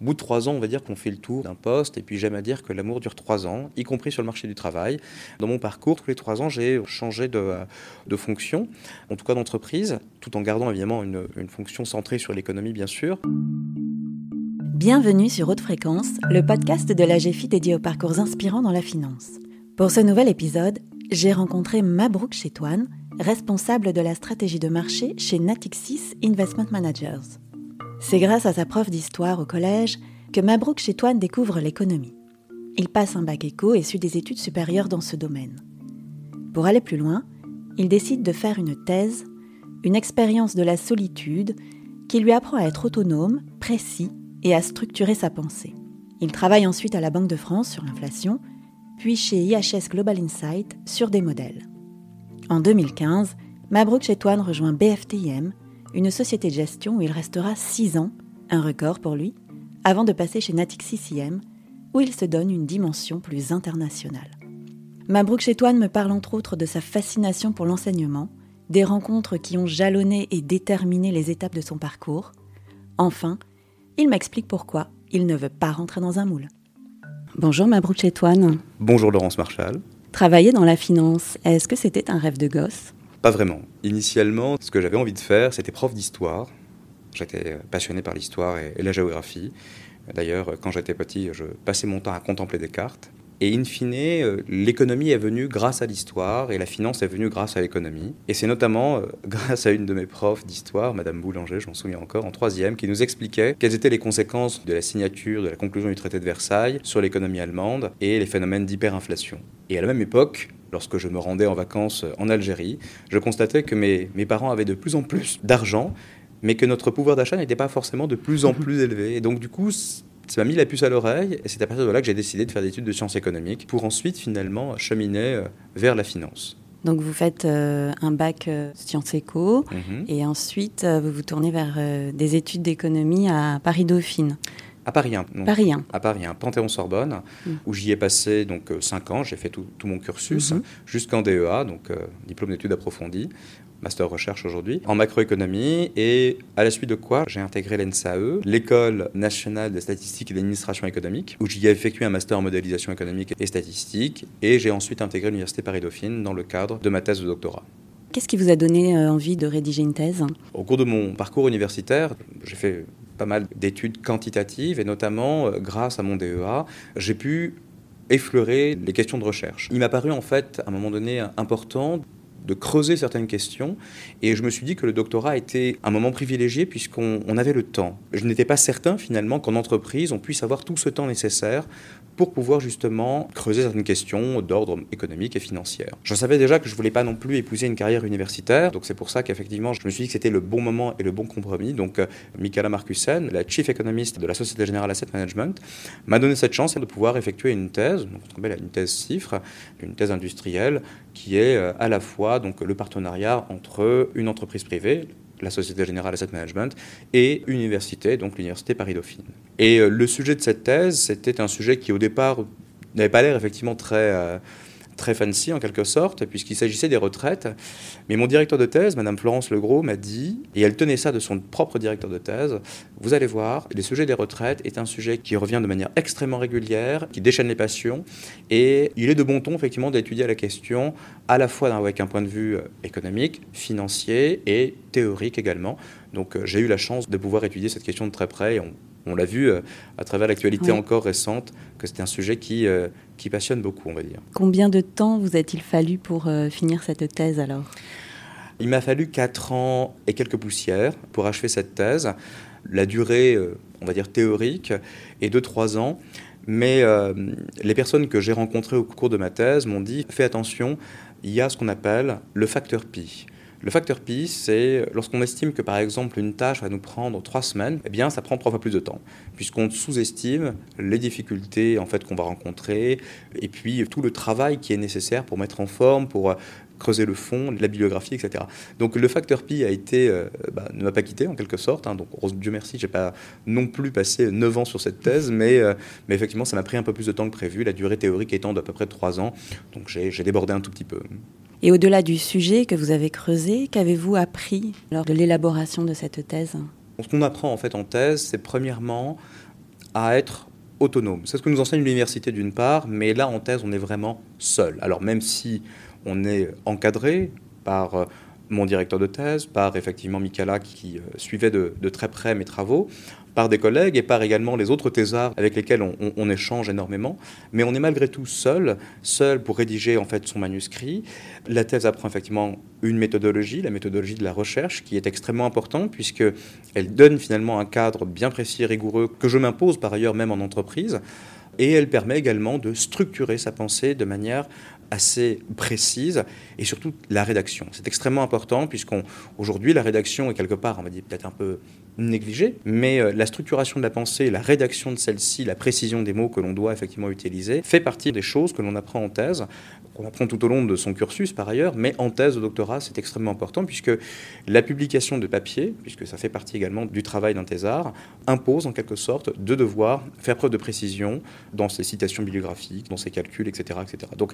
Au bout de trois ans, on va dire qu'on fait le tour d'un poste, et puis j'aime à dire que l'amour dure trois ans, y compris sur le marché du travail. Dans mon parcours, tous les trois ans, j'ai changé de, de, fonction, en tout cas d'entreprise, tout en gardant évidemment une, une fonction centrée sur l'économie, bien sûr. Bienvenue sur Haute Fréquence, le podcast de la GFI dédié aux parcours inspirants dans la finance. Pour ce nouvel épisode, j'ai rencontré Mabrouk Chetouane, responsable de la stratégie de marché chez Natixis Investment Managers. C'est grâce à sa prof d'histoire au collège que Mabrouk Chetouane découvre l'économie. Il passe un bac éco et suit des études supérieures dans ce domaine. Pour aller plus loin, il décide de faire une thèse, une expérience de la solitude qui lui apprend à être autonome, précis et à structurer sa pensée. Il travaille ensuite à la Banque de France sur l'inflation, puis chez IHS Global Insight sur des modèles. En 2015, Mabrouk Chetouane rejoint BFTIM une société de gestion où il restera 6 ans, un record pour lui, avant de passer chez Natixis IM, où il se donne une dimension plus internationale. Mabrouk Chetouane me parle entre autres de sa fascination pour l'enseignement, des rencontres qui ont jalonné et déterminé les étapes de son parcours. Enfin, il m'explique pourquoi il ne veut pas rentrer dans un moule. Bonjour Mabrouk Chetouane. Bonjour Laurence Marchal. Travailler dans la finance, est-ce que c'était un rêve de gosse? Pas vraiment. Initialement, ce que j'avais envie de faire, c'était prof d'histoire. J'étais passionné par l'histoire et, la géographie. D'ailleurs, quand j'étais petit, je passais mon temps à contempler des cartes. Et in fine, euh, l'économie est venue grâce à l'histoire et la finance est venue grâce à l'économie. Et c'est notamment euh, grâce à une de mes profs d'histoire, Madame Boulanger, je m'en souviens encore, en troisième, qui nous expliquait quelles étaient les conséquences de la signature, de la conclusion du traité de Versailles sur l'économie allemande et les phénomènes d'hyperinflation. Et à la même époque, lorsque je me rendais en vacances en Algérie, je constatais que mes, mes parents avaient de plus en plus d'argent, mais que notre pouvoir d'achat n'était pas forcément de plus en plus élevé. Et donc du coup, ça m'a mis la puce à l'oreille, et c'est à partir de là que j'ai décidé de faire des études de sciences économiques, pour ensuite finalement cheminer euh, vers la finance. Donc vous faites euh, un bac euh, sciences éco mhm. et ensuite vous vous tournez vers des études d'économie à Paris Dauphine. À Paris 1. Paris 1. À Paris 1, Panthéon-Sorbonne, mm. où j'y ai passé donc 5 ans. J'ai fait tout, mon cursus mhm. jusqu'en DEA, donc diplôme d'études approfondies, master recherche aujourd'hui, en macroéconomie. Et à la suite de quoi, j'ai intégré l'ENSAE, l'École nationale de statistique et d'administration économique, où j'y ai effectué un master en modélisation économique et statistique. Et j'ai ensuite intégré l'Université Paris-Dauphine dans le cadre de ma thèse de doctorat. Qu'est-ce qui vous a donné euh, envie de rédiger une thèse? Au cours de mon parcours universitaire, j'ai fait pas mal d'études quantitatives et notamment euh, grâce à mon DEA, j'ai pu effleurer les questions de recherche. Il m'a paru en fait à un moment donné important de creuser certaines questions. Et je me suis dit que le doctorat était un moment privilégié puisqu'on avait le temps. Je n'étais pas certain finalement qu'en entreprise, on puisse avoir tout ce temps nécessaire pour pouvoir justement creuser certaines questions d'ordre économique et financier. Je savais déjà que je voulais pas non plus épouser une carrière universitaire, donc c'est pour ça qu'effectivement je me suis dit que c'était le bon moment et le bon compromis. Donc euh, Michaela Marcussen, la chief économiste de la Société Générale Asset Management, m'a donné cette chance de pouvoir effectuer une thèse, donc on une thèse CIFRE, une thèse industrielle, qui est euh, à la fois donc le partenariat entre une entreprise privée, la Société Générale Asset Management, et université, donc l'Université Paris-Dauphine. Et euh, le sujet de cette thèse, c'était un sujet qui au départ n'avait pas l'air effectivement très... Euh, très fancy en quelque sorte, puisqu'il s'agissait des retraites. Mais mon directeur de thèse, Madame Florence Legros, m'a dit, et elle tenait ça de son propre directeur de thèse, vous allez voir, le sujet des retraites est un sujet qui revient de manière extrêmement régulière, qui déchaîne les passions, et il est de bon ton effectivement d'étudier la question à la fois avec un point de vue euh, économique, financier et théorique également. Donc euh, j'ai eu la chance de pouvoir étudier cette question de très près, on l'a vu euh, à travers l'actualité encore récente, que c'est un sujet qui, euh, qui passionne beaucoup, on va dire. Combien de temps vous a-t-il fallu pour euh, finir cette thèse alors? Il m'a fallu 4 ans et quelques poussières pour achever cette thèse. La durée, on va dire théorique, est de 3 ans. Mais les personnes que j'ai rencontrées au cours de ma thèse m'ont dit fais attention, il y a ce qu'on appelle le facteur pi. Le facteur pi, c'est lorsqu'on estime que par exemple une tâche va nous prendre trois semaines, eh bien ça prend trois fois plus de temps, puisqu'on sous-estime les difficultés en fait qu'on va rencontrer, et puis tout le travail qui est nécessaire pour mettre en forme, pour creuser le fond, la bibliographie, etc. Donc le facteur pi a été, euh, bah, ne m'a pas quitté en quelque sorte. Hein. donc Dieu merci, j'ai pas non plus passé 9 ans sur cette thèse, mais, euh, mais effectivement ça m'a pris un peu plus de temps que prévu, la durée théorique étant d'à peu près 3 ans. Donc j'ai débordé un tout petit peu. Et au-delà du sujet que vous avez creusé, qu'avez-vous appris lors de l'élaboration de cette thèse? Ce qu'on apprend en fait en thèse, c'est premièrement à être autonome. C'est ce que nous enseigne l'université d'une part, mais là en thèse on est vraiment seul. Alors même si on est encadré par euh, mon directeur de thèse, par effectivement Michaela qui euh, suivait de, très près mes travaux, par des collègues et par également les autres thésards avec lesquels on, échange énormément. Mais on est malgré tout seul, seul pour rédiger en fait son manuscrit. La thèse apprend effectivement une méthodologie, la méthodologie de la recherche, qui est extrêmement importante puisque elle donne finalement un cadre bien précis et rigoureux que je m'impose par ailleurs même en entreprise. Et elle permet également de structurer sa pensée de manière assez précise et surtout la rédaction. C'est extrêmement important puisqu'aujourd'hui la rédaction est quelque part, on va dire peut-être un peu négligée, mais euh, la structuration de la pensée, la rédaction de celle-ci, la précision des mots que l'on doit effectivement utiliser fait partie des choses que l'on apprend en thèse, qu'on apprend tout au long de son cursus par ailleurs, mais en thèse de doctorat c'est extrêmement important puisque la publication de papier, puisque ça fait partie également du travail d'un thésard, impose en quelque sorte de devoir faire preuve de précision dans ses citations bibliographiques, dans ses calculs, etc. etc. Donc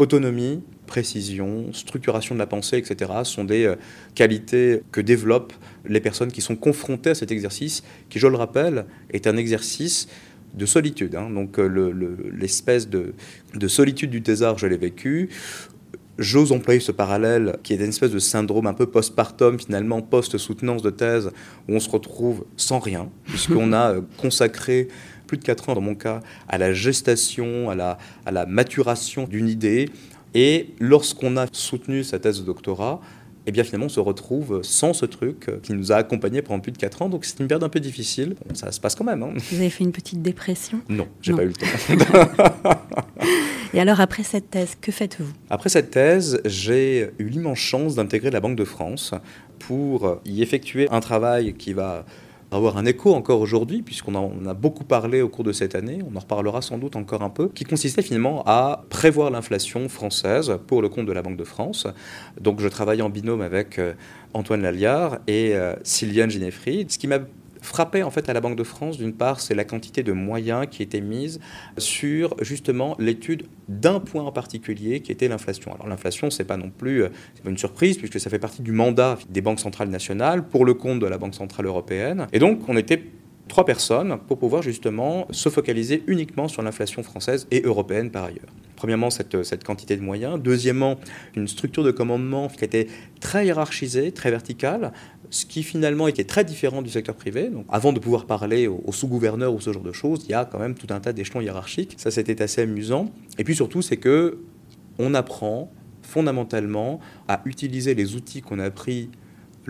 autonomie, précision, structuration de la pensée, etc., sont des euh, qualités que développent les personnes qui sont confrontées à cet exercice, qui, je le rappelle, est un exercice de solitude. Hein. Donc euh, l'espèce de, solitude du thésard, je l'ai vécu. J'ose employer ce parallèle qui est une espèce de syndrome un peu postpartum, finalement, post-soutenance de thèse, où on se retrouve sans rien, puisqu'on a euh, consacré plus de 4 ans dans mon cas, à la gestation, à la, à la maturation d'une idée. Et lorsqu'on a soutenu sa thèse de doctorat, et eh bien finalement on se retrouve sans ce truc qui nous a accompagnés pendant plus de 4 ans. Donc c'est une période un peu difficile. ça se passe quand même. Hein. Vous avez fait une petite dépression? Non, j'ai pas eu le temps. et alors après cette thèse, que faites-vous? Après cette thèse, j'ai eu l'immense chance d'intégrer la Banque de France pour y effectuer un travail qui va avoir un écho encore aujourd'hui, puisqu'on en a beaucoup parlé au cours de cette année, on en reparlera sans doute encore un peu, qui consistait finalement à prévoir l'inflation française pour le compte de la Banque de France. Donc je travaillais en binôme avec euh, Antoine Lalliard et euh, Sylviane Ginefri, ce qui m'a frappé en fait à la Banque de France, d'une part, c'est la quantité de moyens qui étaient mis sur justement l'étude d'un point en particulier qui était l'inflation. Alors l'inflation, c'est pas non plus euh, pas une surprise puisque ça fait partie du mandat des banques centrales nationales pour le compte de la Banque centrale européenne. Et donc on était trois personnes pour pouvoir justement se focaliser uniquement sur l'inflation française et européenne par ailleurs. Premièrement, cette, cette, quantité de moyens. Deuxièmement, une structure de commandement qui était très hiérarchisée, très verticale, ce qui finalement était très différent du secteur privé. Donc, avant de pouvoir parler aux, sous-gouverneurs ou ce genre de choses, il y a quand même tout un tas d'échelons hiérarchiques. Ça, c'était assez amusant. Et puis surtout, c'est que on apprend fondamentalement à utiliser les outils qu'on a appris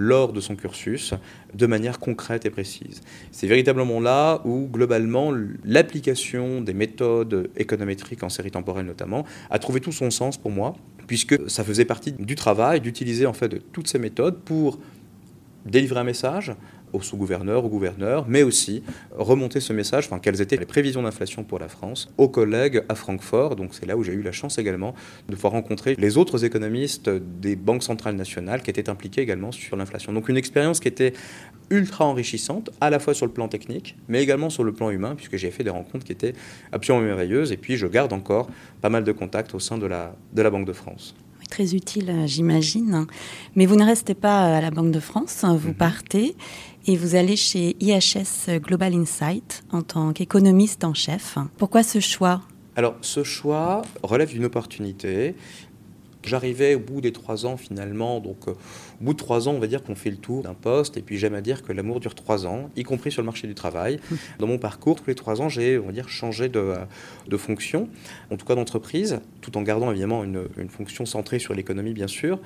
lors de son cursus de manière concrète et précise. C'est véritablement là où, globalement, l'application des méthodes économétriques en série temporelle notamment a trouvé tout son sens pour moi, puisque ça faisait partie du travail d'utiliser en fait toutes ces méthodes pour délivrer un message aux sous-gouverneurs, aux gouverneurs, mais aussi remonter ce message, enfin, quelles étaient les prévisions d'inflation pour la France, aux collègues à Francfort. Donc c'est là où j'ai eu la chance également de pouvoir rencontrer les autres économistes des banques centrales nationales qui étaient impliqués également sur l'inflation. Donc une expérience qui était ultra enrichissante, à la fois sur le plan technique, mais également sur le plan humain, puisque j'ai fait des rencontres qui étaient absolument merveilleuses. Et puis je garde encore pas mal de contacts au sein de la, de la Banque de France très utile, j'imagine. Mais vous ne restez pas à la Banque de France, vous mhm. partez et vous allez chez IHS Global Insight en tant qu'économiste en chef. Pourquoi ce choix? Alors, ce choix relève d'une opportunité. J'arrivais au bout des trois ans finalement, donc euh, au bout de trois ans, on va dire qu'on fait le tour d'un poste, et puis j'aime à dire que l'amour dure trois ans, y compris sur le marché du travail. Dans mon parcours, tous les trois ans, j'ai, on va dire, changé de, de fonction, en tout cas d'entreprise, tout en gardant évidemment une, une fonction centrée sur l'économie, bien sûr.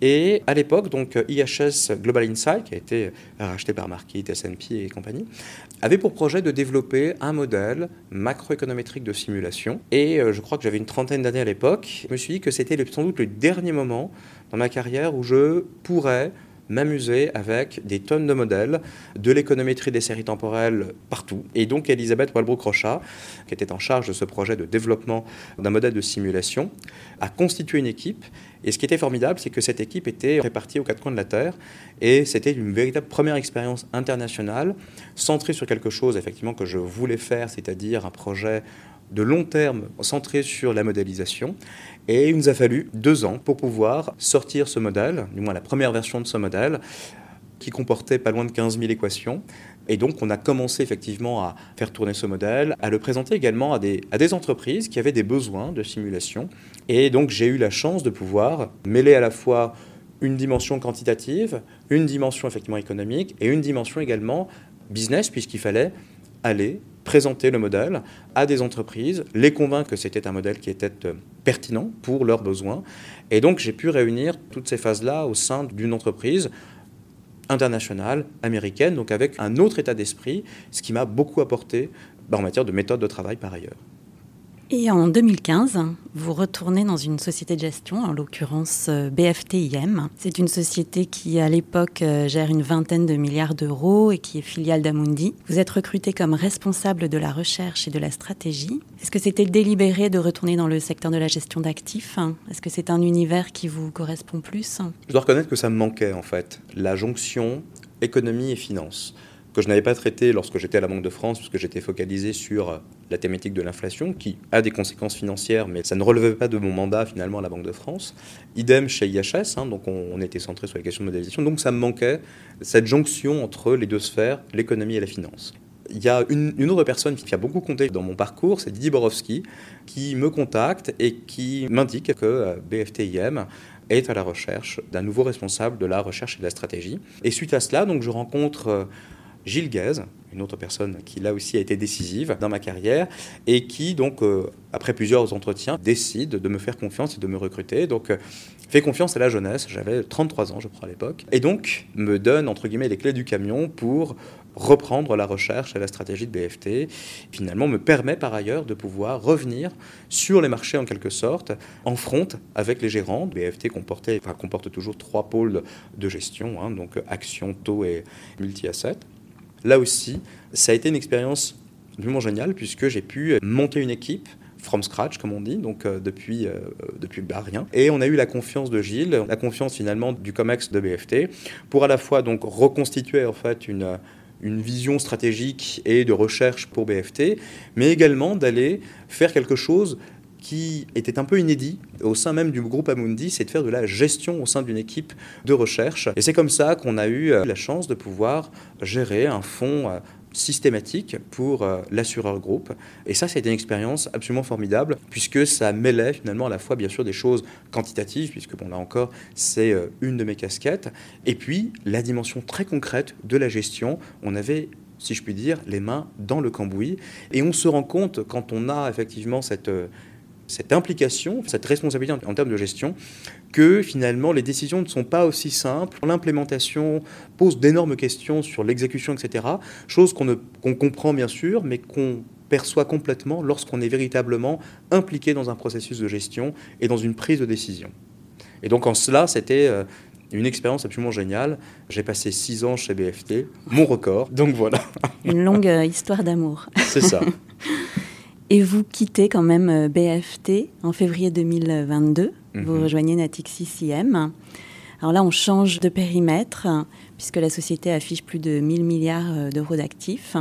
Et à l'époque, donc IHS Global Insight, qui a été racheté par Marquis, S&P et compagnie, avait pour projet de développer un modèle macroéconométrique de simulation. Et euh, je crois que j'avais une trentaine d'années à l'époque. Je me suis dit que c'était sans doute le dernier moment dans ma carrière où je pourrais m'amuser avec des tonnes de modèles, de l'économétrie des séries temporelles partout. Et donc Elisabeth Walbrook-Rochat, qui était en charge de ce projet de développement d'un modèle de simulation, a constitué une équipe. Et ce qui était formidable, c'est que cette équipe était répartie aux quatre coins de la Terre. Et c'était une véritable première expérience internationale, centrée sur quelque chose effectivement que je voulais faire, c'est-à-dire un projet de long terme centré sur la modélisation. Et il nous a fallu deux ans pour pouvoir sortir ce modèle, du moins la première version de ce modèle, qui comportait pas loin de 15 000 équations. Et donc, on a commencé effectivement à faire tourner ce modèle, à le présenter également à des, entreprises qui avaient des besoins de simulation. Et donc, j'ai eu la chance de pouvoir mêler à la fois une dimension quantitative, une dimension effectivement économique et une dimension également business, puisqu'il fallait aller présenter le modèle à des entreprises, les convaincre que c'était un modèle qui était euh, pertinent pour leurs besoins. Et donc j'ai pu réunir toutes ces phases-là au sein d'une entreprise internationale, américaine, donc avec un autre état d'esprit, ce qui m'a beaucoup apporté bah, en matière de méthode de travail par ailleurs. Et en 2015, vous retournez dans une société de gestion, en l'occurrence euh, BFTIM. C'est une société qui, à l'époque, euh, gère une vingtaine de milliards d'euros et qui est filiale d'Amundi. Vous êtes recruté comme responsable de la recherche et de la stratégie. Est-ce que c'était délibéré de retourner dans le secteur de la gestion d'actifs? Est-ce que c'est un univers qui vous correspond plus? Je dois reconnaître que ça me manquait, en fait. La jonction économie et finance que je n'avais pas traité lorsque j'étais à la Banque de France, puisque j'étais focalisé sur euh, la thématique de l'inflation, qui a des conséquences financières, mais ça ne relevait pas de mon mandat finalement à la Banque de France. Idem chez IHS, hein, donc on, était centré sur les questions de modélisation, donc ça me manquait cette jonction entre les deux sphères, l'économie et la finance. Il y a une, autre personne qui a beaucoup compté dans mon parcours, c'est Didier Borowski, qui me contacte et qui m'indique que euh, BFTIM est à la recherche d'un nouveau responsable de la recherche et de la stratégie. Et suite à cela, donc, je rencontre euh, Gilles Guez, une autre personne qui là aussi a été décisive dans ma carrière et qui donc euh, après plusieurs entretiens décide de me faire confiance et de me recruter. Donc euh, fait confiance à la jeunesse, j'avais 33 ans je crois à l'époque et donc me donne entre guillemets les clés du camion pour reprendre la recherche et la stratégie de BFT. Finalement, me permet par ailleurs de pouvoir revenir sur les marchés en quelque sorte, en front avec les gérants. BFT comportait, enfin, comporte toujours trois pôles de gestion, hein, donc action, taux et multi-asset. Là aussi, ça a été une expérience vraiment géniale puisque j'ai pu monter une équipe from scratch, comme on dit, donc euh, depuis, euh, depuis bah, rien. Et on a eu la confiance de Gilles, la confiance finalement du COMEX de BFT, pour à la fois donc reconstituer en fait une, une vision stratégique et de recherche pour BFT, mais également d'aller faire quelque chose qui était un peu inédit au sein même du groupe Amundi, c'est de faire de la gestion au sein d'une équipe de recherche. Et c'est comme ça qu'on a eu euh, la chance de pouvoir gérer un fonds euh, systématique pour euh, l'assureur groupe. Et ça, été une expérience absolument formidable, puisque ça mêlait finalement à la fois, bien sûr, des choses quantitatives, puisque, bon, là encore, c'est une de mes casquettes, et puis la dimension très concrète de la gestion. On avait si je puis dire, les mains dans le cambouis. Et on se rend compte, quand on a effectivement cette, cette implication, cette responsabilité en, termes de gestion, que finalement les décisions ne sont pas aussi simples. L'implémentation pose d'énormes questions sur l'exécution, etc. Chose qu'on comprend bien sûr, mais qu'on perçoit complètement lorsqu'on est véritablement impliqué dans un processus de gestion et dans une prise de décision. Et donc en cela, c'était euh, une expérience absolument géniale. J'ai passé six ans chez BFT, mon record, donc voilà. Une longue euh, histoire d'amour. C'est ça. Et vous quittez quand même euh, BFT en février 2022. Vous mhm. rejoignez Natixis IM. Alors là, on change de périmètre puisque la société affiche plus de 1000 milliards euh, d'euros d'actifs.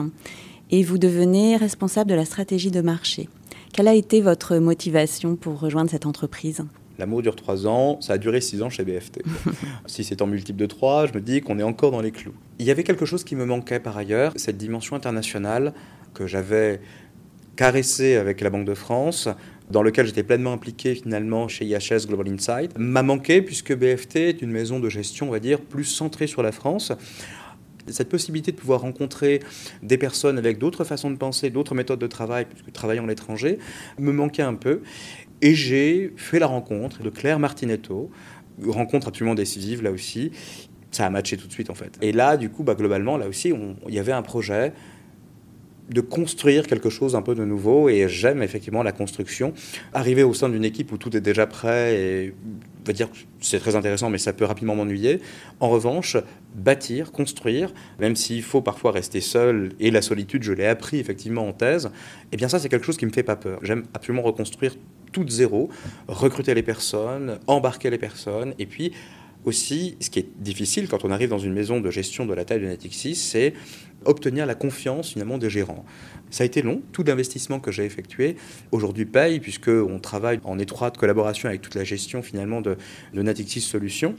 Et vous devenez responsable de la stratégie de marché. Quelle a été votre motivation pour rejoindre cette entreprise? L'amour dure trois ans, ça a duré six ans chez BFT. si c'est en multiple de trois, je me dis qu'on est encore dans les clous. Il y avait quelque chose qui me manquait par ailleurs, cette dimension internationale que j'avais caressé avec la Banque de France, dans lequel j'étais pleinement impliqué finalement chez IHS Global Insight, m'a manqué puisque BFT est une maison de gestion, on va dire, plus centrée sur la France. Cette possibilité de pouvoir rencontrer des personnes avec d'autres façons de penser, d'autres méthodes de travail, puisque travaillant à l'étranger, me manquait un peu. Et j'ai fait la rencontre de Claire Martinetto, rencontre absolument décisive là aussi. Ça a matché tout de suite en fait. Et là, du coup, bah, globalement, là aussi, il y avait un projet de construire quelque chose un peu de nouveau et j'aime effectivement la construction. Arriver au sein d'une équipe où tout est déjà prêt et va dire que c'est très intéressant mais ça peut rapidement m'ennuyer. En revanche, bâtir, construire, même s'il faut parfois rester seul et la solitude, je l'ai appris effectivement en thèse, eh bien ça c'est quelque chose qui me fait pas peur. J'aime absolument reconstruire tout de zéro, recruter les personnes, embarquer les personnes et puis aussi, ce qui est difficile quand on arrive dans une maison de gestion de la taille de Natixis, c'est obtenir la confiance finalement des gérants. Ça a été long, tout l'investissement que j'ai effectué aujourd'hui paye puisqu'on travaille en étroite collaboration avec toute la gestion finalement de, de Natixis Solutions.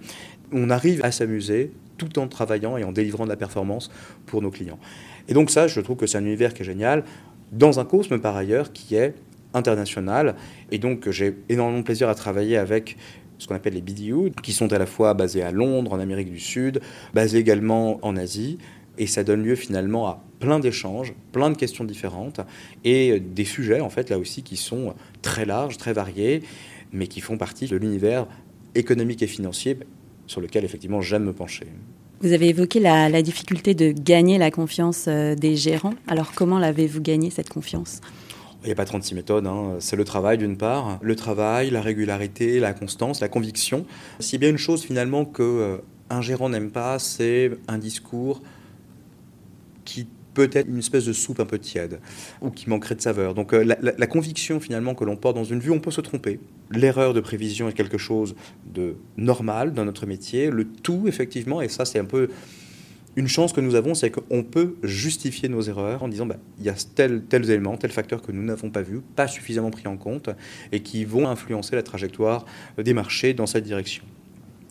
on arrive à s'amuser tout en travaillant et en délivrant de la performance pour nos clients. Et donc ça, je trouve que c'est un univers qui est génial, dans un cosme par ailleurs qui est international. Et donc j'ai énormément de plaisir à travailler avec ce qu'on appelle les BDU, qui sont à la fois basés à Londres, en Amérique du Sud, basés également en Asie. Et ça donne lieu finalement à plein d'échanges, plein de questions différentes et des sujets, en fait, là aussi, qui sont très larges, très variés, mais qui font partie de l'univers économique et financier sur lequel, effectivement, j'aime me pencher. Vous avez évoqué la, difficulté de gagner la confiance euh, des gérants. Alors, comment l'avez-vous gagné, cette confiance? Il n'y a pas 36 méthodes, hein. c'est le travail d'une part, le travail, la régularité, la constance, la conviction. A bien une chose finalement que euh, un gérant n'aime pas, c'est un discours qui peut être une espèce de soupe un peu tiède ou qui manquerait de saveur. Donc euh, la, conviction finalement que l'on porte dans une vue, on peut se tromper. L'erreur de prévision est quelque chose de normal dans notre métier. Le tout effectivement, et ça c'est un peu une chance que nous avons, c'est qu'on peut justifier nos erreurs en disant bah, il y a tel, tels éléments, tels facteurs que nous n'avons pas vus, pas suffisamment pris en compte et qui vont influencer la trajectoire des marchés dans cette direction.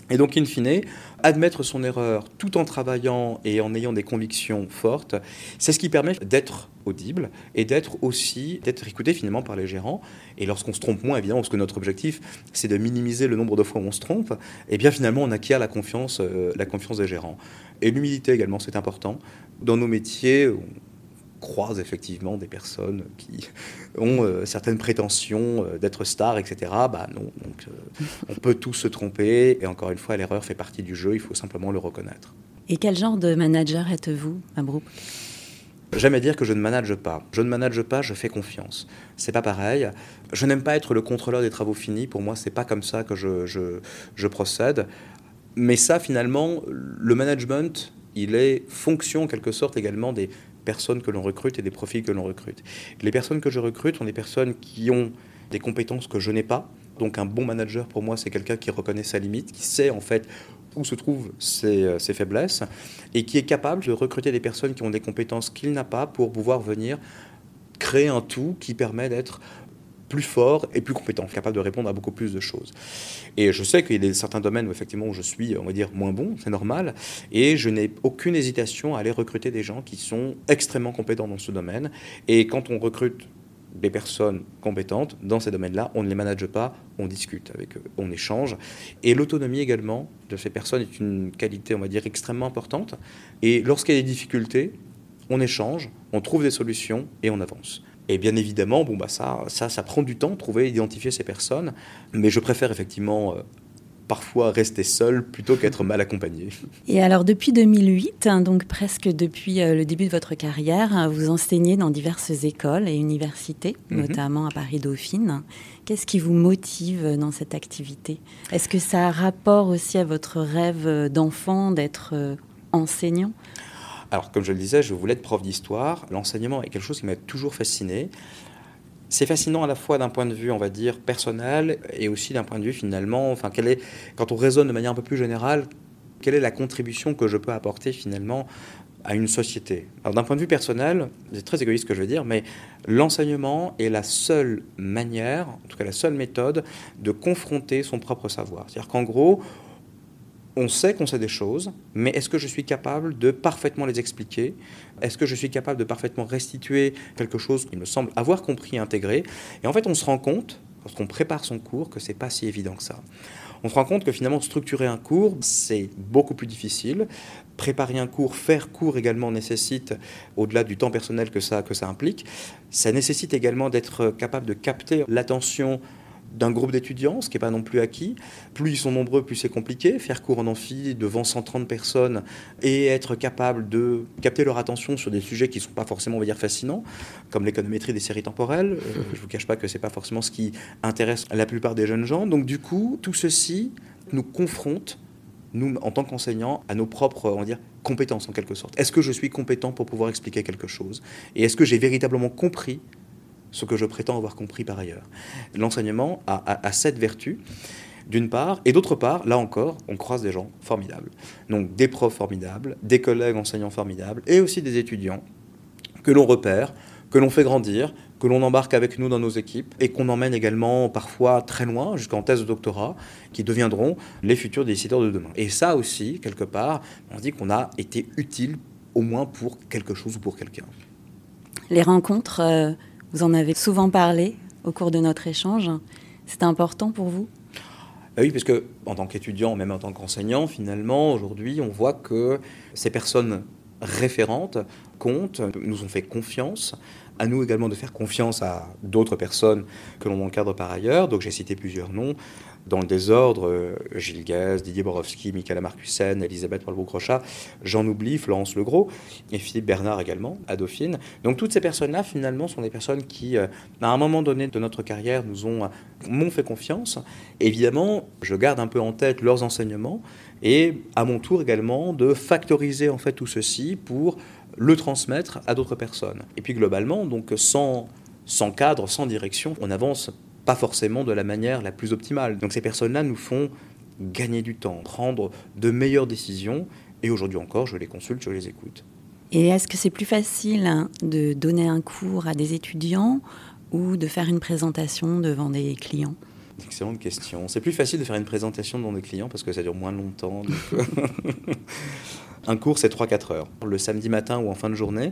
Et donc, in fine, admettre son erreur tout en travaillant et en ayant des convictions fortes, c'est ce qui permet d'être audible et d'être aussi d'être écouté finalement par les gérants. Et lorsqu'on se trompe moins, évidemment, parce que notre objectif, c'est de minimiser le nombre de fois où on se trompe, et eh bien finalement, on acquiert la confiance, euh, la confiance des gérants. Et l'humilité également, c'est important. Dans nos métiers, croise effectivement des personnes qui ont euh, certaines prétentions euh, d'être stars, etc. Bah non, donc euh, on peut tous se tromper et encore une fois, l'erreur fait partie du jeu, il faut simplement le reconnaître. Et quel genre de manager êtes-vous, Mabrouk? Jamais dire que je ne manage pas. Je ne manage pas, je fais confiance. C'est pas pareil. Je n'aime pas être le contrôleur des travaux finis. Pour moi, c'est pas comme ça que je, je, je procède. Mais ça, finalement, le management, il est fonction en quelque sorte également des personnes que l'on recrute et des profils que l'on recrute. Les personnes que je recrute sont des personnes qui ont des compétences que je n'ai pas. Donc un bon manager pour moi, c'est quelqu'un qui reconnaît sa limite, qui sait en fait où se trouvent ses, euh, ses, faiblesses et qui est capable de recruter des personnes qui ont des compétences qu'il n'a pas pour pouvoir venir créer un tout qui permet d'être plus fort et plus compétent, capable de répondre à beaucoup plus de choses. Et je sais qu'il y a certains domaines où effectivement je suis, on va dire, moins bon, c'est normal, et je n'ai aucune hésitation à aller recruter des gens qui sont extrêmement compétents dans ce domaine. Et quand on recrute des personnes compétentes dans ces domaines-là, on ne les manage pas, on discute avec eux, on échange. Et l'autonomie également de ces personnes est une qualité, on va dire, extrêmement importante. Et lorsqu'il y a des difficultés, on échange, on trouve des solutions et on avance. Et bien évidemment, bon, bah ça, ça, ça prend du temps, trouver, identifier ces personnes. Mais je préfère effectivement euh, parfois rester seul plutôt qu'être mal accompagné. Et alors depuis 2008, hein, donc presque depuis euh, le début de votre carrière, hein, vous enseignez dans diverses écoles et universités, mhm. notamment à Paris-Dauphine. Qu'est-ce qui vous motive dans cette activité? Est-ce que ça a rapport aussi à votre rêve d'enfant d'être euh, enseignant? Alors, comme je le disais, je voulais être prof d'histoire. L'enseignement est quelque chose qui m'a toujours fasciné. C'est fascinant à la fois d'un point de vue, on va dire, personnel et aussi d'un point de vue finalement, enfin, quelle est, quand on raisonne de manière un peu plus générale, quelle est la contribution que je peux apporter finalement à une société? Alors d'un point de vue personnel, c'est très égoïste ce que je veux dire, mais l'enseignement est la seule manière, en tout cas la seule méthode, de confronter son propre savoir. C'est-à-dire qu'en gros, on sait qu'on sait des choses, mais est-ce que je suis capable de parfaitement les expliquer? Est-ce que je suis capable de parfaitement restituer quelque chose qui me semble avoir compris et intégré? Et en fait, on se rend compte, lorsqu'on prépare son cours, que c'est pas si évident que ça. On se rend compte que finalement, structurer un cours, c'est beaucoup plus difficile. Préparer un cours, faire cours également nécessite, au-delà du temps personnel que ça, que ça implique, ça nécessite également d'être capable de capter l'attention d'un groupe d'étudiants, ce qui n'est pas non plus acquis. Plus ils sont nombreux, plus c'est compliqué. Faire cours en amphi devant 130 personnes et être capable de capter leur attention sur des sujets qui ne sont pas forcément, on va dire, fascinants, comme l'économétrie des séries temporelles. Euh, je ne vous cache pas que ce n'est pas forcément ce qui intéresse la plupart des jeunes gens. Donc du coup, tout ceci nous confronte nous, en tant qu'enseignants, à nos propres, on va dire, compétences en quelque sorte. Est-ce que je suis compétent pour pouvoir expliquer quelque chose? Et est-ce que j'ai véritablement compris ce que je prétends avoir compris par ailleurs. L'enseignement a, cette vertu d'une part, et d'autre part, là encore, on croise des gens formidables. Donc des profs formidables, des collègues enseignants formidables, et aussi des étudiants que l'on repère, que l'on fait grandir, que l'on embarque avec nous dans nos équipes et qu'on emmène également parfois très loin, jusqu'en thèse de doctorat, qui deviendront les futurs décideurs de demain. Et ça aussi, quelque part, on dit qu'on a été utile au moins pour quelque chose ou pour quelqu'un. Les rencontres, euh, vous en avez souvent parlé au cours de notre échange. C'est important pour vous? Bah oui, parce que en tant qu'étudiant, même en tant qu'enseignant, finalement, aujourd'hui, on voit que ces personnes référentes comptent, nous ont fait confiance. À nous également de faire confiance à d'autres personnes que l'on encadre par ailleurs. Donc j'ai cité plusieurs noms dans le désordre, euh, Gilles Guez, Didier Borowski, Michaela Marcussen, Elisabeth Palbou-Crochat, j'en oublie, Florence Legros et Philippe Bernard également, à Dauphine. Donc toutes ces personnes-là, finalement, sont des personnes qui, euh, à un moment donné de notre carrière, nous ont m'ont fait confiance. Évidemment, je garde un peu en tête leurs enseignements et à mon tour également de factoriser en fait tout ceci pour le transmettre à d'autres personnes. Et puis globalement, donc sans, sans cadre, sans direction, on avance pas forcément de la manière la plus optimale. Donc ces personnes-là nous font gagner du temps, prendre de meilleures décisions, et aujourd'hui encore, je les consulte, je les écoute. Et est-ce que c'est plus facile hein, de donner un cours à des étudiants ou de faire une présentation devant des clients? Excellente question. C'est plus facile de faire une présentation devant des clients parce que ça dure moins longtemps. un cours, c'est 3-4 heures, le samedi matin ou en fin de journée.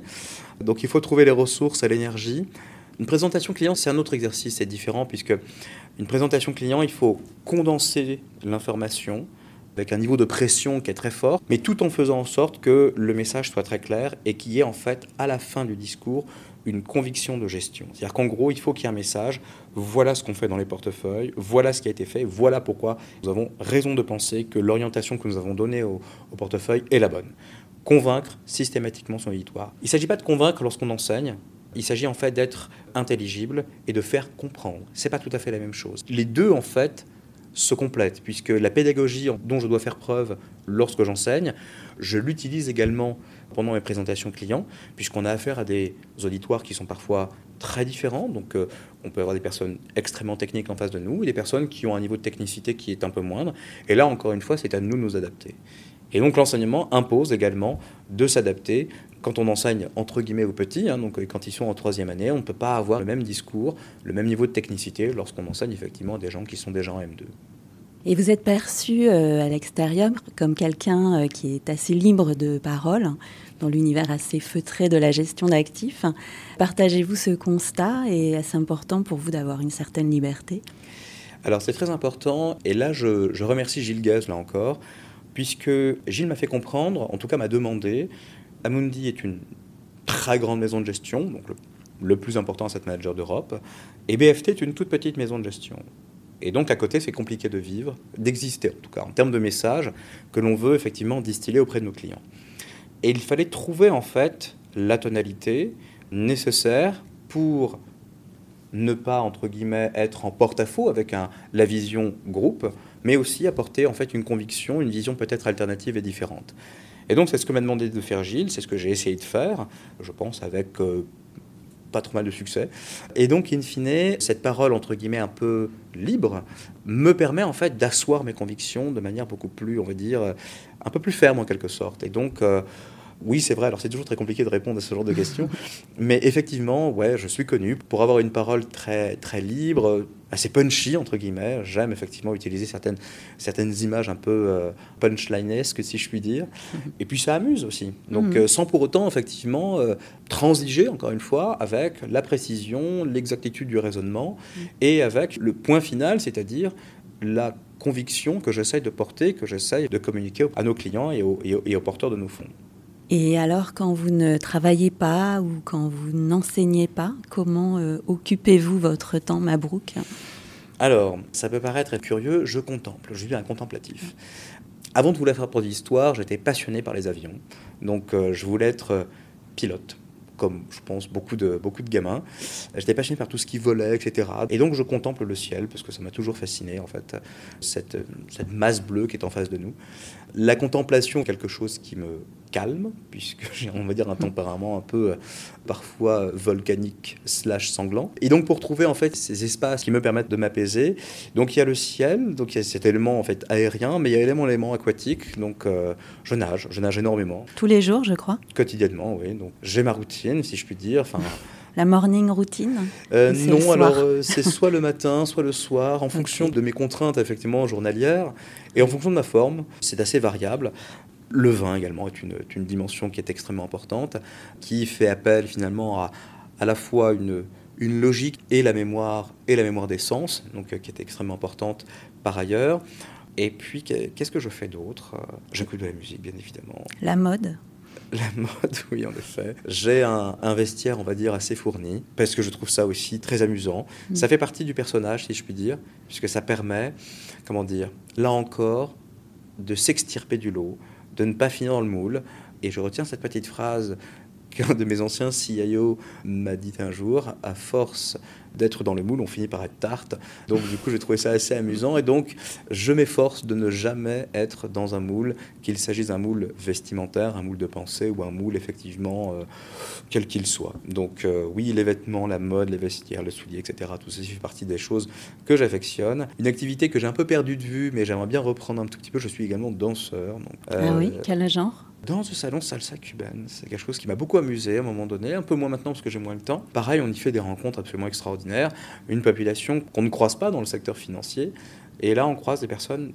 Donc il faut trouver les ressources et l'énergie. Une présentation client, c'est un autre exercice, c'est différent puisque une présentation client, il faut condenser l'information avec un niveau de pression qui est très fort, mais tout en faisant en sorte que le message soit très clair et qu'il y ait en fait à la fin du discours une conviction de gestion. C'est-à-dire qu'en gros, il faut qu'il y ait un message, voilà ce qu'on fait dans les portefeuilles, voilà ce qui a été fait, voilà pourquoi nous avons raison de penser que l'orientation que nous avons donnée au, portefeuille est la bonne. Convaincre systématiquement son auditoire. Il ne s'agit pas de convaincre lorsqu'on enseigne, il s'agit en fait d'être intelligible et de faire comprendre. C'est pas tout à fait la même chose. Les deux en fait se complètent puisque la pédagogie dont je dois faire preuve lorsque j'enseigne, je l'utilise également pendant mes présentations clients puisqu'on a affaire à des auditoires qui sont parfois très différents. Donc euh, on peut avoir des personnes extrêmement techniques en face de nous et des personnes qui ont un niveau de technicité qui est un peu moindre. Et là encore une fois, c'est à nous de nous adapter. Et donc l'enseignement impose également de s'adapter. Quand on enseigne entre guillemets aux petits, hein, donc quand ils sont en troisième année, on ne peut pas avoir le même discours, le même niveau de technicité lorsqu'on enseigne effectivement à des gens qui sont déjà en M2. Et vous êtes perçu euh, à l'extérieur comme quelqu'un euh, qui est assez libre de parole, dans l'univers assez feutré de la gestion d'actifs. Partagez-vous ce constat? Et est-ce important pour vous d'avoir une certaine liberté? Alors c'est très important et là je, je remercie Gilles Gaz là encore puisque Gilles m'a fait comprendre, en tout cas m'a demandé, Amundi est une très grande maison de gestion, donc le, plus important cette manager d'Europe, et BFT est une toute petite maison de gestion. Et donc à côté, c'est compliqué de vivre, d'exister en tout cas, en termes de messages que l'on veut effectivement distiller auprès de nos clients. Et il fallait trouver en fait la tonalité nécessaire pour ne pas, entre guillemets, être en porte-à-faux avec un, la vision groupe, mais aussi apporter en fait une conviction, une vision peut-être alternative et différente. Et donc c'est ce que m'a demandé de faire Gilles, c'est ce que j'ai essayé de faire, je pense avec euh, pas trop mal de succès. Et donc, in fine, cette parole, entre guillemets, un peu libre, me permet en fait d'asseoir mes convictions de manière beaucoup plus, on va dire, un peu plus ferme en quelque sorte. Et donc, euh, oui, c'est vrai. Alors, c'est toujours très compliqué de répondre à ce genre de questions. mais effectivement, ouais, je suis connu pour avoir une parole très, très libre, assez punchy, entre guillemets. J'aime effectivement utiliser certaines, certaines images un peu euh, punchlinesques, si je puis dire. Et puis, ça amuse aussi. Donc, mhm. euh, sans pour autant, effectivement, euh, transiger, encore une fois, avec la précision, l'exactitude du raisonnement mhm. et avec le point final, c'est-à-dire la conviction que j'essaye de porter, que j'essaye de communiquer à nos clients et aux, et aux porteurs de nos fonds. Et alors, quand vous ne travaillez pas ou quand vous n'enseignez pas, comment euh, occupez-vous votre temps, Mabrouk? Alors, ça peut paraître curieux, je contemple, je suis un contemplatif. Avant de vouloir faire pour l'histoire, j'étais passionné par les avions. Donc, euh, je voulais être euh, pilote comme je pense beaucoup de, beaucoup de gamins. J'étais passionné par tout ce qui volait, etc. Et donc je contemple le ciel, parce que ça m'a toujours fasciné, en fait, cette, cette masse bleue qui est en face de nous. La contemplation, quelque chose qui me calme, puisque j'ai, on va dire, un tempérament un peu euh, parfois volcanique slash sanglant. Et donc pour trouver en fait ces espaces qui me permettent de m'apaiser, donc il y a le ciel, donc il y a cet élément en fait aérien, mais il y a également l'élément aquatique, donc euh, je nage, je nage énormément. Tous les jours, je crois Quotidiennement, oui. Donc j'ai ma routine, si je puis dire. Enfin, la morning routine euh, Non, alors euh, c'est soit le matin, soit le soir, en fonction de mes contraintes effectivement journalières et en fonction de ma forme. C'est assez variable. Le vin également est une, une, dimension qui est extrêmement importante, qui fait appel finalement à à la fois une, une logique et la mémoire et la mémoire des sens, donc qui est extrêmement importante par ailleurs. Et puis, qu'est-ce que je fais d'autre? J'écoute de la musique, bien évidemment. La mode la mode, oui, en effet. J'ai un, vestiaire, on va dire, assez fourni, parce que je trouve ça aussi très amusant. Mm. Ça fait partie du personnage, si je puis dire, puisque ça permet, comment dire, là encore, de s'extirper du lot, de ne pas finir dans le moule. Et je retiens cette petite phrase qu'un de mes anciens CIO m'a dit un jour, à force d'être dans le moule, on finit par être tarte. Donc du coup, j'ai trouvé ça assez amusant. Et donc, je m'efforce de ne jamais être dans un moule, qu'il s'agisse d'un moule vestimentaire, un moule de pensée ou un moule effectivement euh, quel qu'il soit. Donc euh, oui, les vêtements, la mode, les vestiaires, le soulier, etc. Tout ceci fait partie des choses que j'affectionne. Une activité que j'ai un peu perdue de vue, mais j'aimerais bien reprendre un tout petit peu. Je suis également danseur. Donc, ah oui, quel genre? Dans ce salon salsa cubaine. C'est quelque chose qui m'a beaucoup amusé à un moment donné, un peu moins maintenant parce que j'ai moins le temps. Pareil, on y fait des rencontres absolument extraordinaires. Une population qu'on ne croise pas dans le secteur financier. Et là, on croise des personnes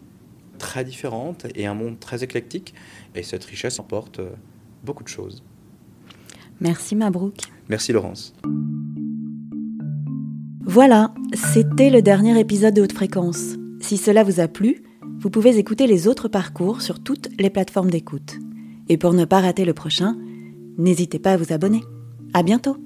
très différentes et un monde très éclectique. Et cette richesse emporte euh, beaucoup de choses. Merci Mabrouk. Merci Laurence. Voilà, c'était le dernier épisode de Haute Fréquence. Si cela vous a plu, vous pouvez écouter les autres parcours sur toutes les plateformes d'écoute. Et pour ne pas rater le prochain, n'hésitez pas à vous abonner. À bientôt!